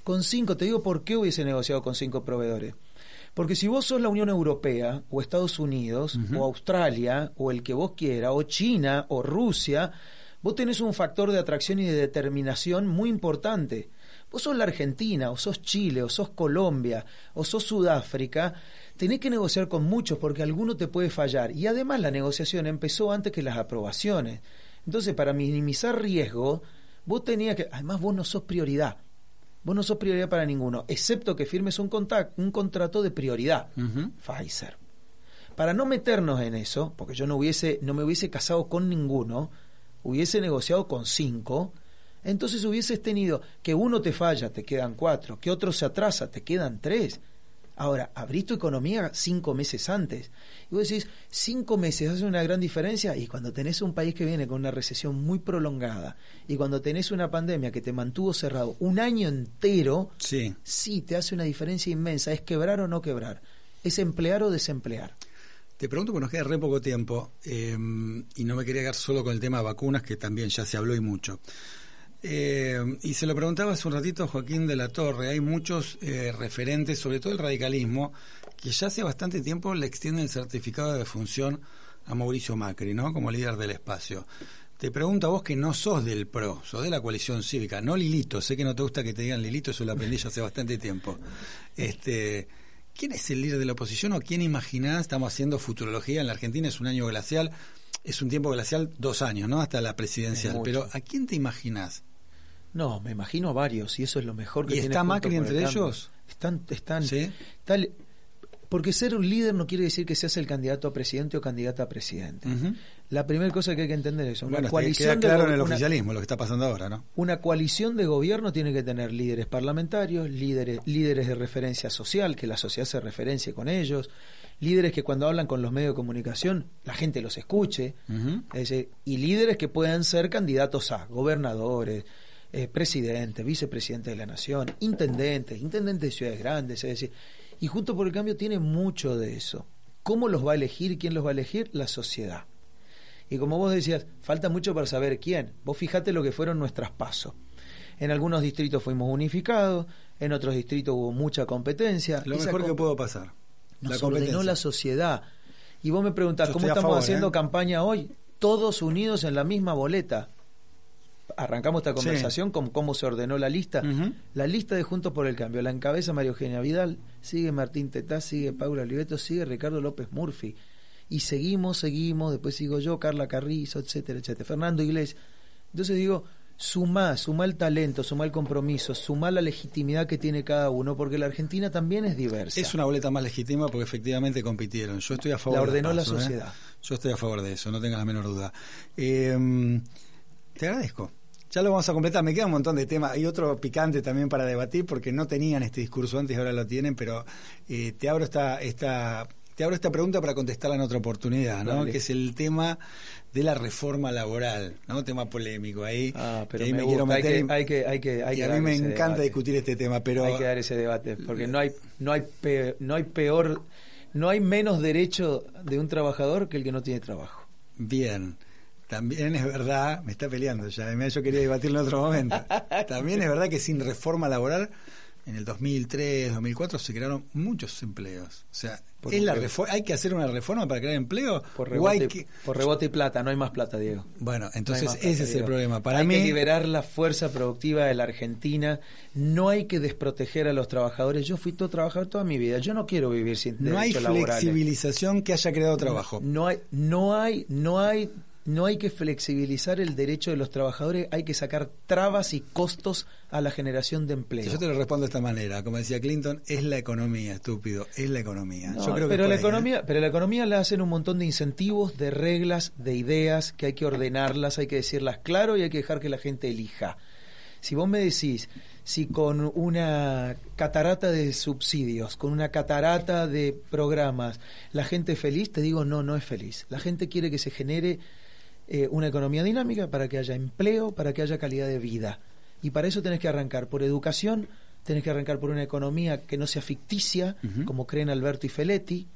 Con cinco. Te digo por qué hubiese negociado con cinco proveedores. Porque si vos sos la Unión Europea, o Estados Unidos, o Australia, o el que vos quiera, o China, o Rusia, vos tenés un factor de atracción y de determinación muy importante. Vos sos la Argentina, o sos Chile, o sos Colombia, o sos Sudáfrica, tenés que negociar con muchos porque alguno te puede fallar. Y además la negociación empezó antes que las aprobaciones. Entonces, para minimizar riesgo, vos tenías que... Además, vos no sos prioridad. Vos no sos prioridad para ninguno, excepto que firmes un, contac- un contrato de prioridad. Pfizer. Para no meternos en eso, porque yo no hubiese, no me hubiese casado con ninguno, hubiese negociado con cinco, entonces hubieses tenido que uno te falla, te quedan cuatro, que otro se atrasa, te quedan tres. Ahora, abrís tu economía cinco meses antes. Y vos decís, cinco meses hace una gran diferencia. Y cuando tenés un país que viene con una recesión muy prolongada, y cuando tenés una pandemia que te mantuvo cerrado un año entero, Sí. sí te hace una diferencia inmensa. Es quebrar o no quebrar. Es emplear o desemplear. Te pregunto porque nos queda re poco tiempo eh, y no me quería quedar solo con el tema vacunas, que también ya se habló y mucho. Eh, y se lo preguntaba hace un ratito a Joaquín de la Torre. Hay muchos eh, referentes, sobre todo el radicalismo, que ya hace bastante tiempo le extienden el certificado de defunción a Mauricio Macri, ¿no? Como líder del espacio. Te pregunto a vos que no sos del PRO, sos de la coalición cívica, no Lilito. Sé que no te gusta que te digan Lilito, eso lo aprendí hace bastante tiempo. Este, ¿Quién es el líder de la oposición o quién imaginás? Estamos haciendo futurología en la Argentina, es un año glacial, es un tiempo glacial, dos años, ¿no? Hasta la presidencial. Pero ¿a quién te imaginás? No, me imagino varios y eso es lo mejor que ¿Y tiene está Macri el entre ellos? Están, están, ¿Sí? tal- porque ser un líder no quiere decir que seas el candidato a presidente o candidata a presidente. La primera cosa que hay que entender es una Bueno, coalición queda de claro go- en el una- oficialismo lo que está pasando ahora, ¿no? Una coalición de gobierno tiene que tener líderes parlamentarios, líderes, líderes de referencia social, que la sociedad se referencie con ellos, líderes que cuando hablan con los medios de comunicación la gente los escuche, Ujú. es decir, y líderes que puedan ser candidatos a gobernadores, eh, presidentes, vicepresidentes de la nación, intendentes, intendentes de ciudades grandes, es decir, y Junto por el Cambio tiene mucho de eso. ¿Cómo los va a elegir? ¿Quién los va a elegir? La sociedad. Y como vos decías, falta mucho para saber quién. Vos fijate lo que fueron nuestras pasos. En algunos distritos fuimos unificados, en otros distritos hubo mucha competencia. Lo mejor que pudo pasar. Nos la ordenó la sociedad. Y vos me preguntás, ¿cómo estamos favor, haciendo ¿eh? campaña hoy? Todos unidos en la misma boleta. Arrancamos esta Sí. conversación con cómo se ordenó la lista. La lista de Juntos por el Cambio. La encabeza María Eugenia Vidal, sigue Martín Tetá, sigue Paula Oliveto, sigue Ricardo López Murphy. Y seguimos, seguimos, después sigo yo, Carla Carrizo, etcétera, etcétera. Fernando Iglesias. Entonces digo, sumá, sumá el talento, sumá el compromiso, sumá la legitimidad que tiene cada uno, porque la Argentina también es diversa. Es una boleta más legítima porque efectivamente compitieron. Yo estoy a favor La de ordenó la PASO, ¿eh? sociedad. Yo estoy a favor de eso, no tengas la menor duda. Eh, te agradezco. Ya lo vamos a completar. Me queda un montón de temas. Hay otro picante también para debatir porque no tenían este discurso antes y ahora lo tienen, pero eh, te abro esta, esta, te abro esta pregunta para contestarla en otra oportunidad, ¿no? Que es el tema de la reforma laboral, ¿no? Tema polémico ahí. Ah, pero ahí me quiero gusta, hay meter que- hay que- hay que- hay y que a mí me encanta debate. discutir este tema, pero hay que dar ese debate porque no hay no hay pe- no hay peor no hay menos derecho de un trabajador que el que no tiene trabajo Bien. También es verdad, me está peleando ya, además yo quería debatirlo en otro momento. También es verdad que sin reforma laboral, en el 2003, 2004 se crearon muchos empleos. O sea, ¿es la un- refo- ¿hay que hacer una reforma para crear empleo? por ¿O hay rebote, que- por rebote y plata no hay más plata Diego Bueno, entonces plata, ese es el problema. Para hay mí, que liberar la fuerza productiva de la Argentina no hay que desproteger a los trabajadores yo fui todo trabajador toda mi vida yo no quiero vivir sin no hay laborales flexibilización que haya creado trabajo. No hay, no hay, no hay, no hay que flexibilizar el derecho de los trabajadores, hay que sacar trabas y costos a la generación de empleo. Yo te lo respondo de esta manera, como decía Clinton, es la economía, estúpido, es la economía. No, Yo creo que pero la ahí, ¿eh? economía, pero la economía la hacen un montón de incentivos, de reglas, de ideas que hay que ordenarlas, hay que decirlas claro y hay que dejar que la gente elija. Si vos me decís, si con una catarata de subsidios, con una catarata de programas, la gente es feliz, te digo, no, no es feliz. La gente quiere que se genere eh, una economía dinámica para que haya empleo, para que haya calidad de vida. Y para eso tenés que arrancar por educación, tenés que arrancar por una economía que no sea ficticia, como creen Alberto y Feletti,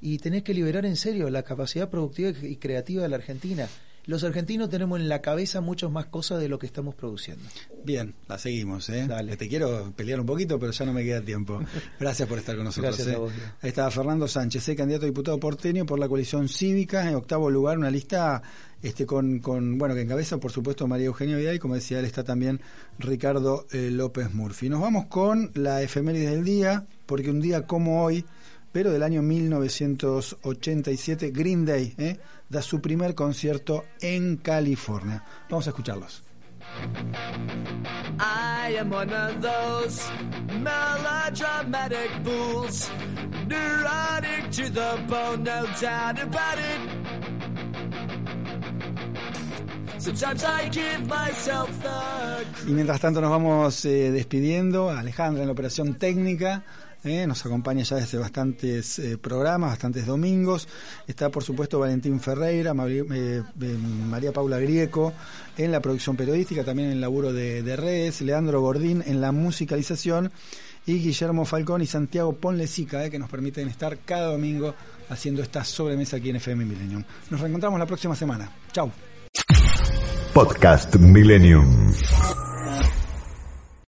y tenés que liberar en serio la capacidad productiva y creativa de la Argentina. Los argentinos tenemos en la cabeza muchas más cosas de lo que estamos produciendo. Bien, la seguimos, ¿eh? Dale. Te quiero pelear un poquito, pero ya no me queda tiempo. Gracias por estar con nosotros. Gracias a ¿eh? vos. Ahí estaba Fernando Sánchez, ¿eh? candidato a diputado porteño por la coalición cívica, en octavo lugar, una lista este con, con bueno que encabeza, por supuesto, María Eugenia Vidal, y como decía él, está también Ricardo eh, López Murphy. Nos vamos con la efeméride del día, porque un día como hoy, pero del año 1987, Green Day ¿eh? Da su primer concierto en California. Vamos a escucharlos. I am one of those melodramatic fools, neurotic to the bone, no doubt about it. Sometimes I give myself the Y mientras tanto nos vamos eh, despidiendo. Alejandra en la operación técnica. Eh, nos acompaña ya desde bastantes eh, programas, bastantes domingos. Está, por supuesto, Valentín Ferreira, eh, María Paula Grieco en la producción periodística, también en el laburo de, de redes, Leandro Gordín en la musicalización y Guillermo Falcón y Santiago Ponlecica, que nos permiten estar cada domingo haciendo esta sobremesa aquí en FM Millennium. Nos reencontramos la próxima semana. Chau. Podcast Millennium.